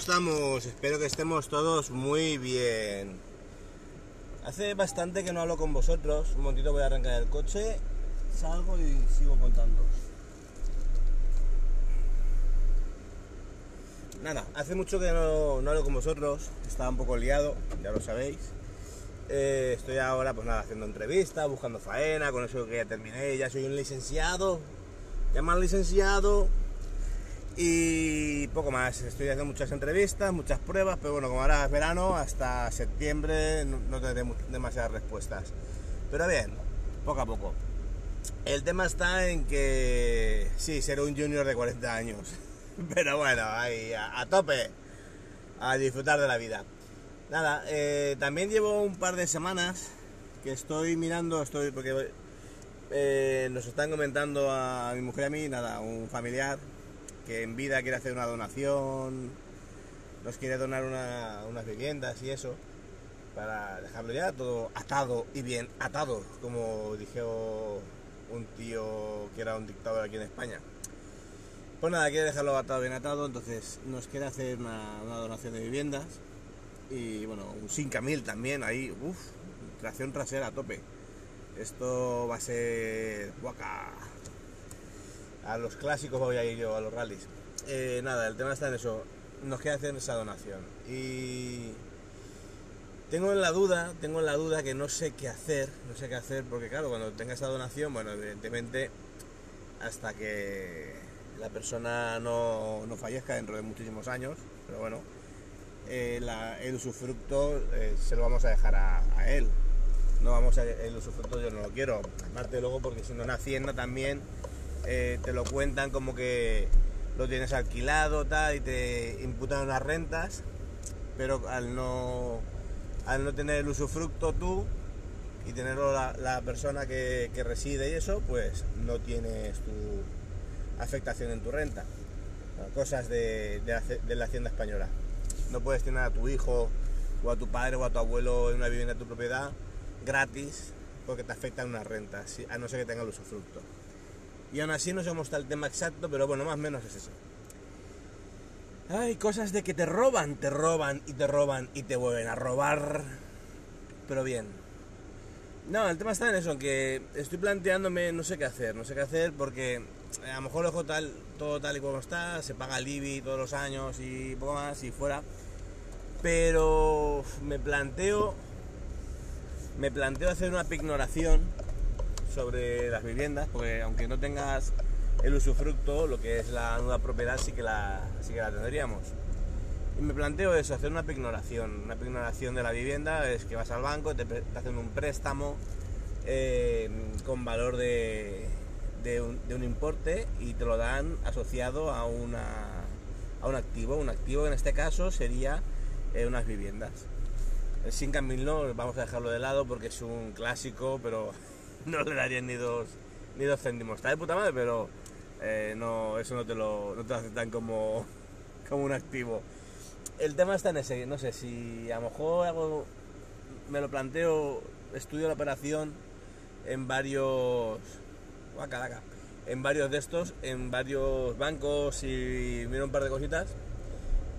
Estamos? Espero que estemos todos muy bien. Hace bastante que no hablo con vosotros. Un momentito voy a arrancar el coche, salgo y sigo contando. Nada, hace mucho que no, no hablo con vosotros. Estaba un poco liado, ya lo sabéis. Eh, estoy ahora, pues nada, haciendo entrevistas, buscando faena, con eso que ya terminé, ya soy un licenciado, ya más licenciado, y poco más. Estoy haciendo muchas entrevistas, muchas pruebas, pero bueno, como ahora es verano, hasta septiembre no, no tendré demasiadas respuestas. Pero bien, poco a poco. El tema está en que sí, seré un junior de 40 años, pero bueno, ahí a, tope, a disfrutar de la vida. Nada, eh, también llevo un par de semanas que estoy mirando, estoy porque eh, nos están comentando a mi mujer y a mí, nada, un familiar que en vida quiere hacer una donación, nos quiere donar una, unas viviendas y eso, para dejarlo ya todo atado y bien atado, como dijo un tío que era un dictador aquí en España. Pues nada, quiere dejarlo atado, bien atado, entonces nos quiere hacer una, una donación de viviendas y bueno, un 5000 también, ahí, uff, tracción trasera a tope. Esto va a ser guaca. A los clásicos voy a ir yo, a los rallies. Eh, nada, el tema está en eso. Nos queda hacer esa donación. Y tengo en la duda, tengo en la duda que no sé qué hacer, no sé qué hacer, porque claro, cuando tenga esa donación, bueno, evidentemente, hasta que la persona no, no fallezca dentro de muchísimos años, pero bueno, eh, el usufructo eh, se lo vamos a dejar a, él. No vamos a el usufructo yo no lo quiero. Aparte luego porque si no en Hacienda también eh, te lo cuentan como que lo tienes alquilado tal y te imputan unas rentas, pero al no al no tener el usufructo tú y tenerlo la, la persona que, reside y eso, pues no tienes tu afectación en tu renta. Cosas de, de, la, Hacienda Española no puedes tener a tu hijo o a tu padre o a tu abuelo en una vivienda de tu propiedad gratis porque te afectan unas rentas, a no ser que tenga el usufructo. Y aún así no somos tal tema exacto, pero bueno, más o menos es eso. Hay cosas de que te roban, te roban y te roban y te vuelven a robar. Pero bien. No, el tema está en eso, que estoy planteándome no sé qué hacer, no sé qué hacer porque a lo mejor lo tal, todo tal y como está, se paga el IBI todos los años y poco más y fuera. Pero me planteo, me planteo hacer una pignoración sobre las viviendas, porque aunque no tengas el usufructo, lo que es la nueva propiedad sí que la, sí que la tendríamos. Y me planteo eso, hacer una pignoración. Una pignoración de la vivienda es que vas al banco, te, hacen un préstamo eh, con valor de, de un, importe y te lo dan asociado a, una, a un activo. Un activo en este caso sería eh, unas viviendas. El 5000 no, vamos a dejarlo de lado porque es un clásico, pero no le darían ni dos, ni dos céntimos. Está de puta madre, pero eh, no, eso no te lo, no te aceptan como, como un activo. El tema está en ese, no sé, si a lo mejor hago, me lo planteo, estudio la operación en varios Calaca, en varios de estos, en varios bancos y miro un par de cositas.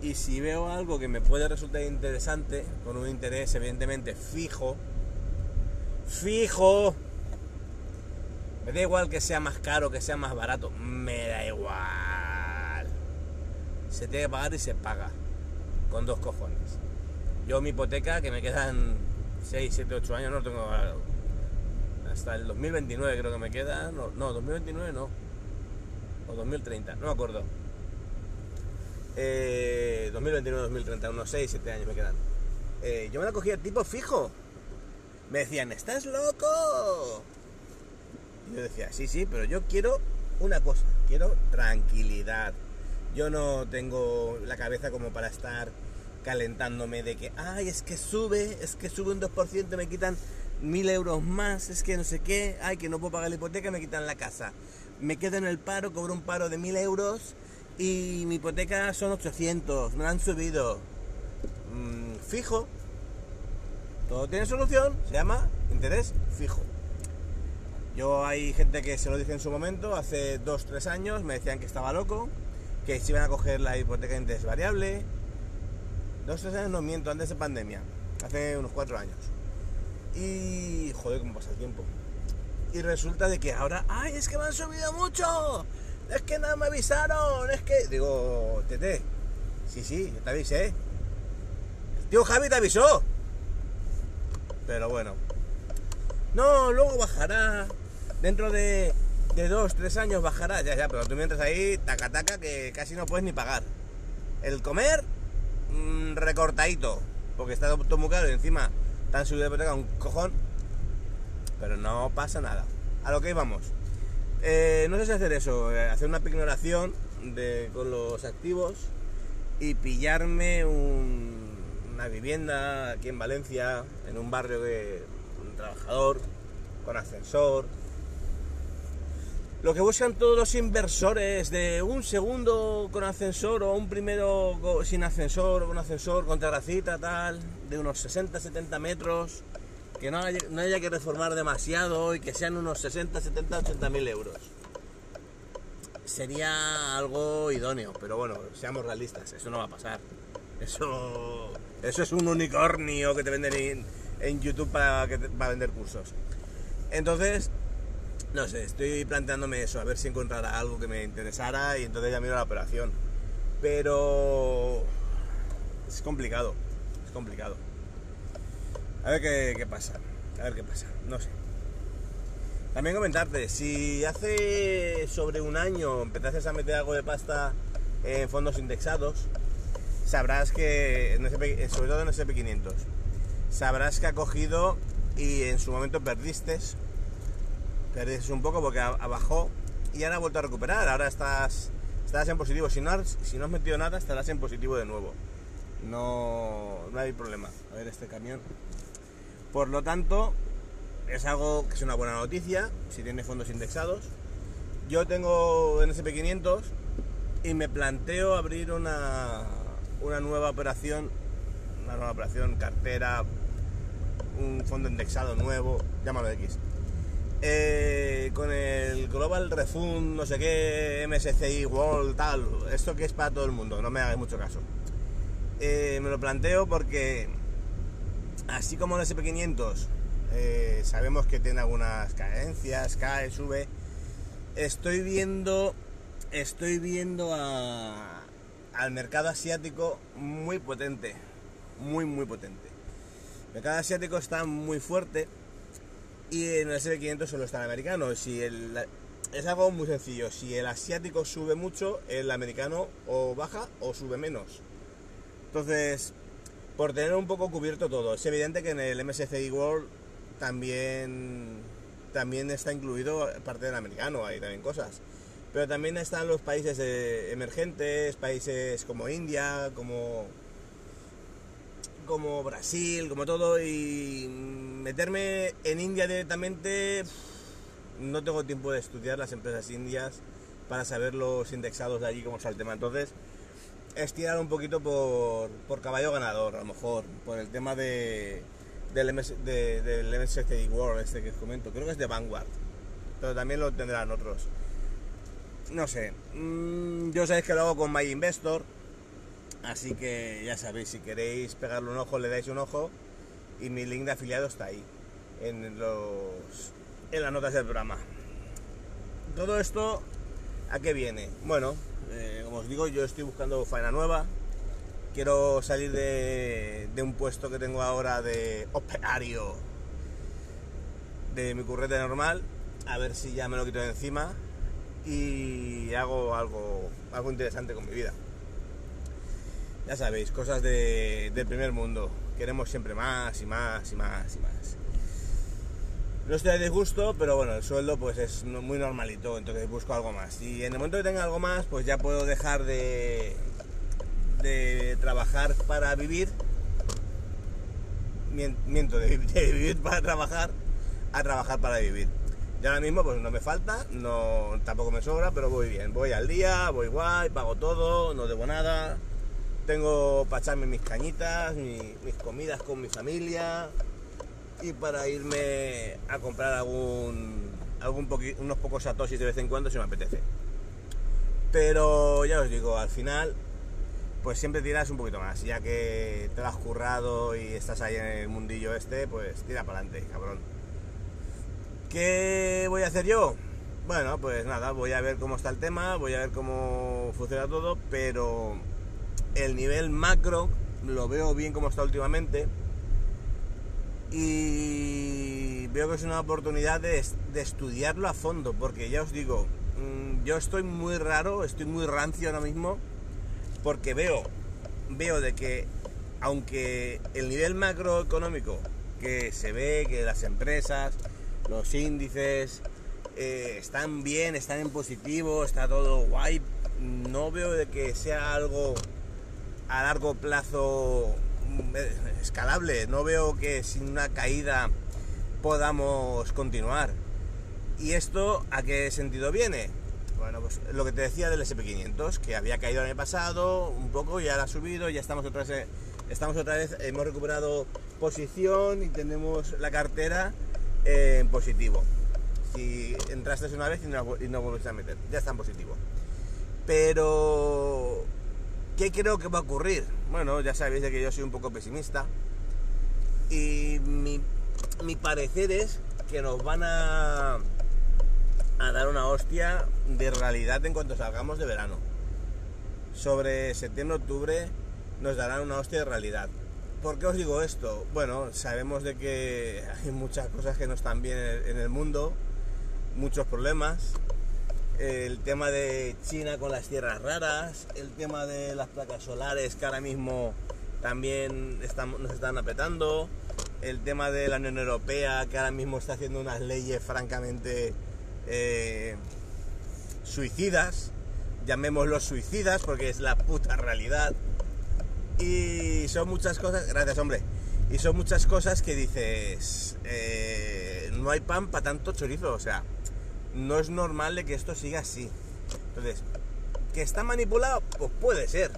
Y si veo algo que me puede resultar interesante, con un interés evidentemente fijo, fijo, me da igual que sea más caro, que sea más barato, me da igual. Se tiene que pagar y se paga, con dos cojones. Yo mi hipoteca, que me quedan 6, 7, 8 años, no tengo hasta el 2029 creo que me queda. No, no 2029 no. O 2030, no me acuerdo. Eh, 2029-2030, unos 6, 7 años me quedan. Eh, yo me la cogía tipo fijo. Me decían, ¿estás loco? Yo decía, sí, sí, pero yo quiero una cosa, quiero tranquilidad. Yo no tengo la cabeza como para estar calentándome de que, ay, es que sube, es que sube un 2%, me quitan mil euros más, es que no sé qué, ay, que no puedo pagar la hipoteca, me quitan la casa. Me quedo en el paro, cobro un paro de mil euros y mi hipoteca son 800, me la han subido. Mm, fijo, todo tiene solución, se llama interés fijo. Yo hay gente que se lo dije en su momento, hace 2-3 años, me decían que estaba loco, que se iban a coger la hipoteca de interés variable. 2-3 años no miento, antes de pandemia, hace unos 4 años. Y joder, cómo pasa el tiempo. Y resulta de que ahora, ¡ay, es que me han subido mucho! Es que nada me avisaron, es que... Digo, Tete, sí, sí, yo te avisé. El tío Javi te avisó. Pero bueno. No, luego bajará dentro de, de dos, tres años bajará, ya, ya, pero tú mientras ahí, taca, taca, que casi no puedes ni pagar. El comer, mmm, recortadito, porque está todo muy caro y encima tan subido de hipoteca un cojón, pero no pasa nada. A lo que íbamos. Eh, no sé si hacer eso, eh, hacer una pignoración de, con los activos y pillarme un, una vivienda aquí en Valencia, en un barrio de un trabajador, con ascensor, lo que buscan todos los inversores de un segundo con ascensor o un primero sin ascensor, con ascensor, con terracita, tal, de unos 60-70 metros, que no haya, no haya, que reformar demasiado y que sean unos 60, 70, 80 mil euros. Sería algo idóneo, pero bueno, seamos realistas, eso no va a pasar. Eso, eso es un unicornio que te venden en, en YouTube para, que para vender cursos. Entonces, no sé, estoy planteándome eso, a ver si encontrará algo que me interesara y entonces ya miro la operación. Pero es complicado, es complicado. A ver qué, qué, pasa, a ver qué pasa, no sé. También comentarte, si hace sobre un año empezaste a meter algo de pasta en fondos indexados, sabrás que, en SP, sobre todo en SP500, sabrás que ha cogido y en su momento perdiste perdiste un poco porque bajó y ahora ha vuelto a recuperar. Ahora estás, estás en positivo. Si no, has, si no has metido nada, estarás en positivo de nuevo. No, no hay problema. A ver este camión. Por lo tanto, es algo que es una buena noticia si tiene fondos indexados. Yo tengo en SP500 y me planteo abrir una, una nueva operación, una nueva operación, cartera, un fondo indexado nuevo, llámalo X eh, con el Global Refund, no sé qué, MSCI World, tal, esto que es para todo el mundo, no me hagáis mucho caso. Eh, me lo planteo porque, así como el SP500, eh, sabemos que tiene algunas carencias, cae, sube, estoy viendo, estoy viendo al mercado asiático muy potente, muy, muy potente. El mercado asiático está muy fuerte y en el SP500 solo está el americano. Si es algo muy sencillo. Si el asiático sube mucho, el americano o baja o sube menos. Entonces, por tener un poco cubierto todo, es evidente que en el MSCI World también, también está incluido parte del americano, hay también cosas. Pero también están los países emergentes, países como India, como como Brasil, como todo, y meterme en India directamente, no tengo tiempo de estudiar las empresas indias para saber los indexados de allí, cómo está el tema. Entonces, estirar un poquito por, por caballo ganador, a lo mejor, por el tema de, del, MS, World, este que os comento. Creo que es de Vanguard, pero también lo tendrán otros. No sé, mmm, yo sabéis que lo hago con My Investor Así que ya sabéis, si queréis pegarle un ojo, le dais un ojo. Y mi link de afiliado está ahí, en, los, en las notas del programa. Todo esto, ¿a qué viene? Bueno, eh, como os digo, yo estoy buscando faena nueva. Quiero salir de, de un puesto que tengo ahora de operario de mi currete normal. A ver si ya me lo quito de encima y hago algo, algo interesante con mi vida. Ya sabéis, cosas de, del primer mundo. Queremos siempre más y más y más y más. No estoy a disgusto, pero bueno, el sueldo pues es muy normalito, entonces busco algo más. Y en el momento que tenga algo más, pues ya puedo dejar de, de trabajar para vivir, miento, de, vivir para trabajar, a trabajar para vivir. Y ahora mismo pues no me falta, no tampoco me sobra, pero voy bien. Voy al día, voy guay, pago todo, no debo nada. Tengo para echarme mis cañitas, mis comidas con mi familia y para irme a comprar algún, algún unos pocos satoshis de vez en cuando si me apetece. Pero ya os digo, al final pues siempre tiras un poquito más, ya que te has currado y estás ahí en el mundillo este, pues tira para adelante, cabrón. ¿Qué voy a hacer yo? Bueno, pues nada, voy a ver cómo está el tema, voy a ver cómo funciona todo, pero el nivel macro lo veo bien como está últimamente. Y veo que es una oportunidad de, de estudiarlo a fondo, porque ya os digo, mm, yo estoy muy raro, estoy muy rancio ahora mismo porque veo, veo de que aunque el nivel macroeconómico que se ve, que las empresas, los índices eh, están bien, están en positivo, está todo guay, no veo de que sea algo a largo plazo mm, escalable, no veo que sin una caída podamos continuar. ¿Y esto a qué sentido viene? Bueno, pues lo que te decía del SP500, que había caído el año pasado un poco, y ahora ha subido, ya estamos otra vez, estamos otra vez, hemos recuperado posición y tenemos la cartera en positivo. Si entraste una vez y no, y no volviste a meter, ya está en positivo. Pero, ¿qué creo que va a ocurrir? Bueno, ya sabéis de que yo soy un poco pesimista. Y mi, mi parecer es que nos van a a dar una hostia de realidad en cuanto salgamos de verano. Sobre septiembre-octubre nos darán una hostia de realidad. ¿Por qué os digo esto? Bueno, sabemos de que hay muchas cosas que no están bien en el mundo, muchos problemas. El tema de China con las tierras raras, el tema de las placas solares que ahora mismo también nos están apretando, el tema de la Unión Europea que ahora mismo está haciendo unas leyes francamente eh, suicidas, llamémoslos suicidas porque es la puta realidad. Y son muchas cosas, gracias hombre, y son muchas cosas que dices, eh, no hay pan para tanto chorizo, o sea, no es normal de que esto siga así. Entonces, ¿que está manipulado? Pues puede ser.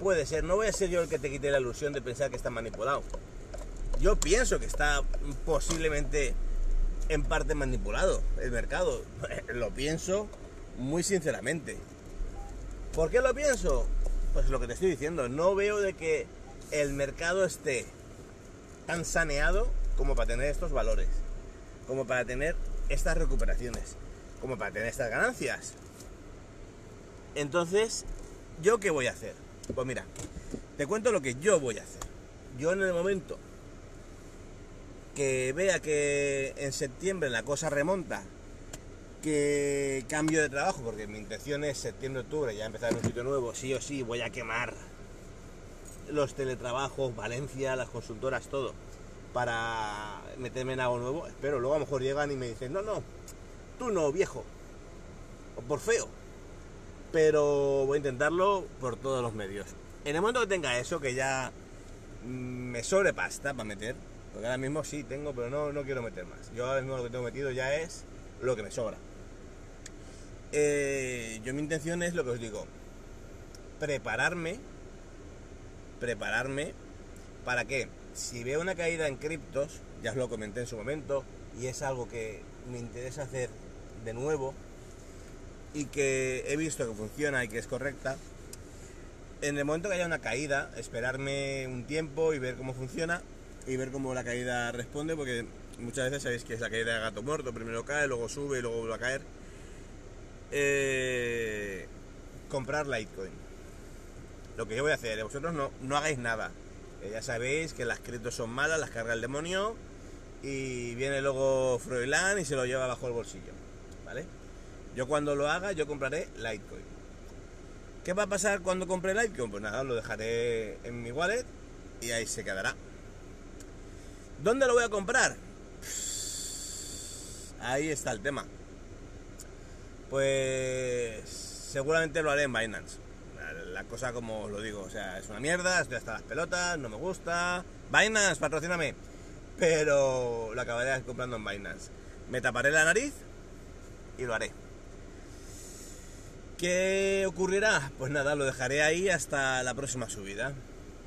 Puede ser, no voy a ser yo el que te quite la ilusión de pensar que está manipulado. Yo pienso que está posiblemente en parte manipulado el mercado. lo pienso muy sinceramente. ¿Por qué lo pienso? Pues lo que te estoy diciendo, no veo de que el mercado esté tan saneado como para tener estos valores, como para tener estas recuperaciones, como para tener estas ganancias. Entonces, ¿yo qué voy a hacer? Pues mira, te cuento lo que yo voy a hacer. Yo en el momento que vea que en septiembre la cosa remonta, que cambio de trabajo, porque mi intención es septiembre-octubre ya empezar un sitio nuevo, sí o sí, voy a quemar los teletrabajos, Valencia, las consultoras, todo, para meterme en algo nuevo. Espero, luego a lo mejor llegan y me dicen, no, no, tú no, viejo, o por feo, pero voy a intentarlo por todos los medios. En el momento que tenga eso, que ya me sobrepasta para meter, porque ahora mismo sí tengo, pero no, no quiero meter más. Yo ahora mismo lo que tengo metido ya es lo que me sobra. Eh, yo mi intención es lo que os digo, prepararme, prepararme para que si veo una caída en criptos, ya os lo comenté en su momento, y es algo que me interesa hacer de nuevo y que he visto que funciona y que es correcta, en el momento que haya una caída, esperarme un tiempo y ver cómo funciona y ver cómo la caída responde, porque muchas veces sabéis que es la caída de gato muerto, primero cae, luego sube y luego vuelve a caer. Eh, comprar Litecoin. Lo que yo voy a hacer, vosotros no, no hagáis nada. Ya sabéis que las criptos son malas, las carga el demonio y viene luego Froilán y se lo lleva bajo el bolsillo. ¿Vale? Yo cuando lo haga, yo compraré Litecoin. ¿Qué va a pasar cuando compre Litecoin? Pues nada, lo dejaré en mi wallet y ahí se quedará. ¿Dónde lo voy a comprar? Ahí está el tema. Pues seguramente lo haré en Binance. La cosa como os lo digo, o sea, es una mierda, estoy hasta las pelotas, no me gusta. Binance, patrocíname. Pero lo acabaré comprando en Binance. Me taparé la nariz y lo haré. ¿Qué ocurrirá? Pues nada, lo dejaré ahí hasta la próxima subida.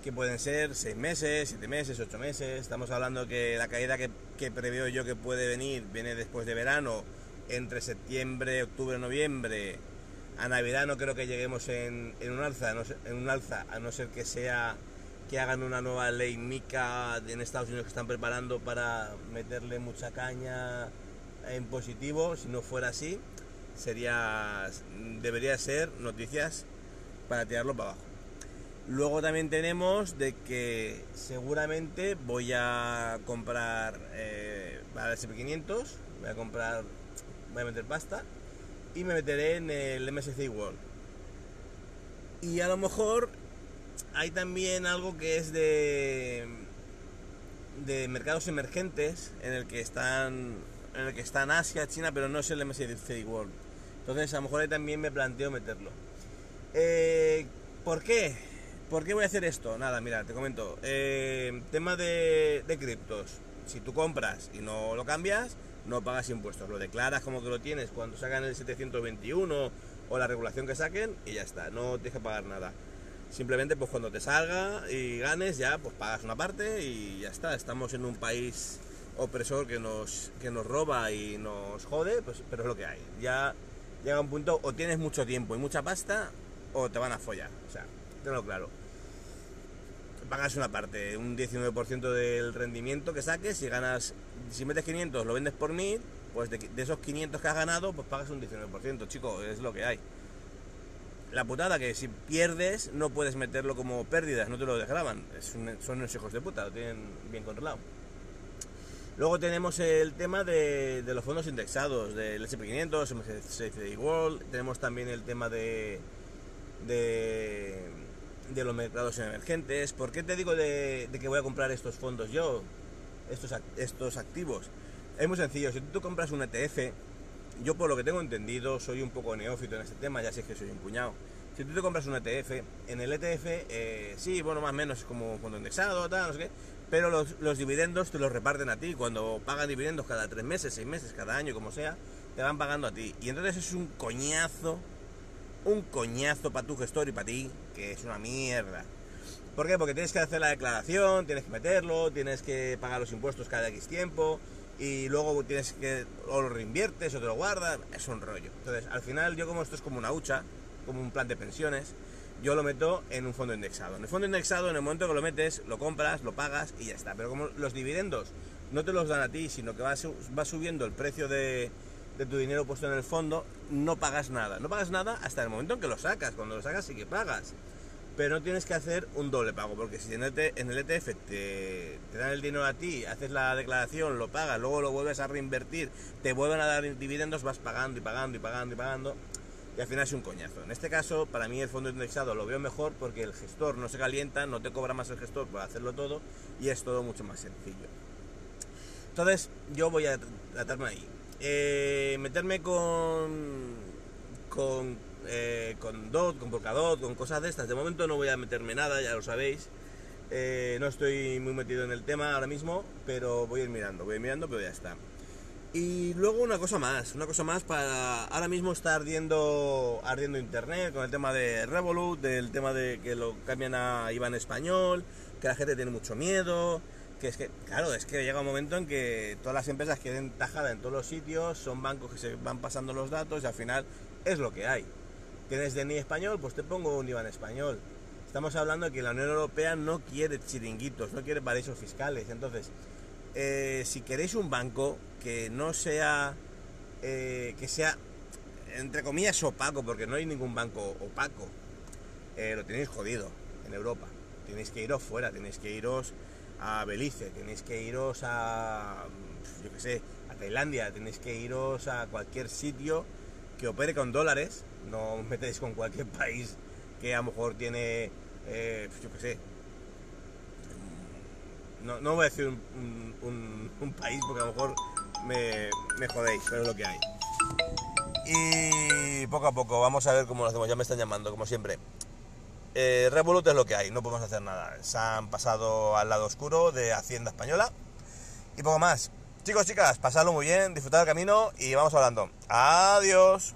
Que pueden ser 6 meses, 7 meses, 8 meses. Estamos hablando que la caída que, que preveo yo que puede venir viene después de verano, entre septiembre, octubre, noviembre. A Navidad no creo que lleguemos en, un alza, en un alza, a no ser que sea que hagan una nueva ley MICA en Estados Unidos que están preparando para meterle mucha caña en positivo. Si no fuera así, sería debería ser noticias para tirarlo para abajo. Luego también tenemos de que seguramente voy a comprar para el SP500, voy a comprar, voy a meter pasta y me meteré en el MSCI World. Y a lo mejor hay también algo que es de de mercados emergentes en el que están en el que están Asia, China, pero no es el MSCI World. Entonces a lo mejor ahí también me planteo meterlo. Eh, ¿Por qué? ¿Por qué voy a hacer esto? Nada, mira, te comento. Eh, tema de, de criptos. Si tú compras y no lo cambias, no pagas impuestos. Lo declaras como que lo tienes cuando sacan el 721 o la regulación que saquen y ya está. No tienes que pagar nada. Simplemente pues cuando te salga y ganes ya pues pagas una parte y ya está. Estamos en un país opresor que nos, que nos roba y nos jode, pues, pero es lo que hay. Ya llega un punto o tienes mucho tiempo y mucha pasta o te van a follar. O sea, tenlo claro. Pagas una parte, un 19% del rendimiento que saques, si ganas, si metes 500, lo vendes por 1000, pues de, esos 500 que has ganado, pues pagas un 19%, chico, es lo que hay. La putada que si pierdes no puedes meterlo como pérdidas, no te lo desgraban. son unos hijos de puta, lo tienen bien controlado. Luego tenemos el tema de, los fondos indexados, del SP500, MSCI World, tenemos también el tema de, de, los mercados emergentes. ¿Por qué te digo de, que voy a comprar estos fondos yo, estos, estos activos? Es muy sencillo, si tú compras un ETF, yo por lo que tengo entendido, soy un poco neófito en este tema, ya sé que soy un puñado. Si tú te compras un ETF, en el ETF, eh, sí, bueno, más o menos es como un fondo indexado, tal, no sé qué, pero los, dividendos te los reparten a ti. Cuando pagan dividendos cada tres meses, seis meses, cada año, como sea, te van pagando a ti. Y entonces es un coñazo, un coñazo para tu gestor y para ti, que es una mierda. ¿Por qué? Porque tienes que hacer la declaración, tienes que meterlo, tienes que pagar los impuestos cada X tiempo y luego tienes que o lo reinviertes o te lo guardas, es un rollo. Entonces, al final yo como esto es como una hucha, como un plan de pensiones, yo lo meto en un fondo indexado. En el fondo indexado, en el momento que lo metes, lo compras, lo pagas y ya está. Pero como los dividendos no te los dan a ti, sino que va, subiendo el precio de, tu dinero puesto en el fondo, no pagas nada. No pagas nada hasta el momento en que lo sacas. Cuando lo sacas sí que pagas. Pero no tienes que hacer un doble pago, porque si en el, ETF e te, te, dan el dinero a ti, haces la declaración, lo pagas, luego lo vuelves a reinvertir, te vuelven a dar dividendos, vas pagando y pagando y pagando y pagando y al final es un coñazo. En este caso, para mí el fondo indexado lo veo mejor porque el gestor no se calienta, no te cobra más el gestor por hacerlo todo y es todo mucho más sencillo. Entonces, yo voy a tratarme ahí. Eh, meterme con con eh, con DOT, con Polkadot, con cosas de estas. De momento no voy a meterme nada, ya lo sabéis. Eh, no estoy muy metido en el tema ahora mismo, pero voy a ir mirando, voy a ir mirando, pero ya está. Y luego una cosa más, una cosa más para ahora mismo está ardiendo ardiendo internet con el tema de Revolut, del tema de que lo cambian a IBAN español, que la gente tiene mucho miedo, es que, claro, es que llega un momento en que todas las empresas queden tajadas en todos los sitios, son bancos que se van pasando los datos y al final es lo que hay. ¿Tienes DNI español? Pues te pongo un IBAN español. Estamos hablando de que la Unión Europea no quiere chiringuitos, no quiere paraísos fiscales. Entonces, eh, si queréis un banco que no sea, eh, que sea, entre comillas, opaco, porque no hay ningún banco opaco, eh, lo tenéis jodido en Europa. Tenéis que iros fuera, tenéis que iros a Belice, tenéis que iros a, yo qué sé, a Tailandia, tenéis que iros a cualquier sitio que opere con dólares, no os metéis con cualquier país que a lo mejor tiene, yo qué sé, no, no voy a decir un, país porque a lo mejor me, me jodéis, pero es lo que hay. Y poco a poco, vamos a ver cómo lo hacemos. Ya me están llamando, como siempre. Eh, Revolut es lo que hay, no podemos hacer nada. Se han pasado al lado oscuro de Hacienda Española y poco más. Chicos, chicas, pasadlo muy bien, disfrutad el camino y vamos hablando. Adiós.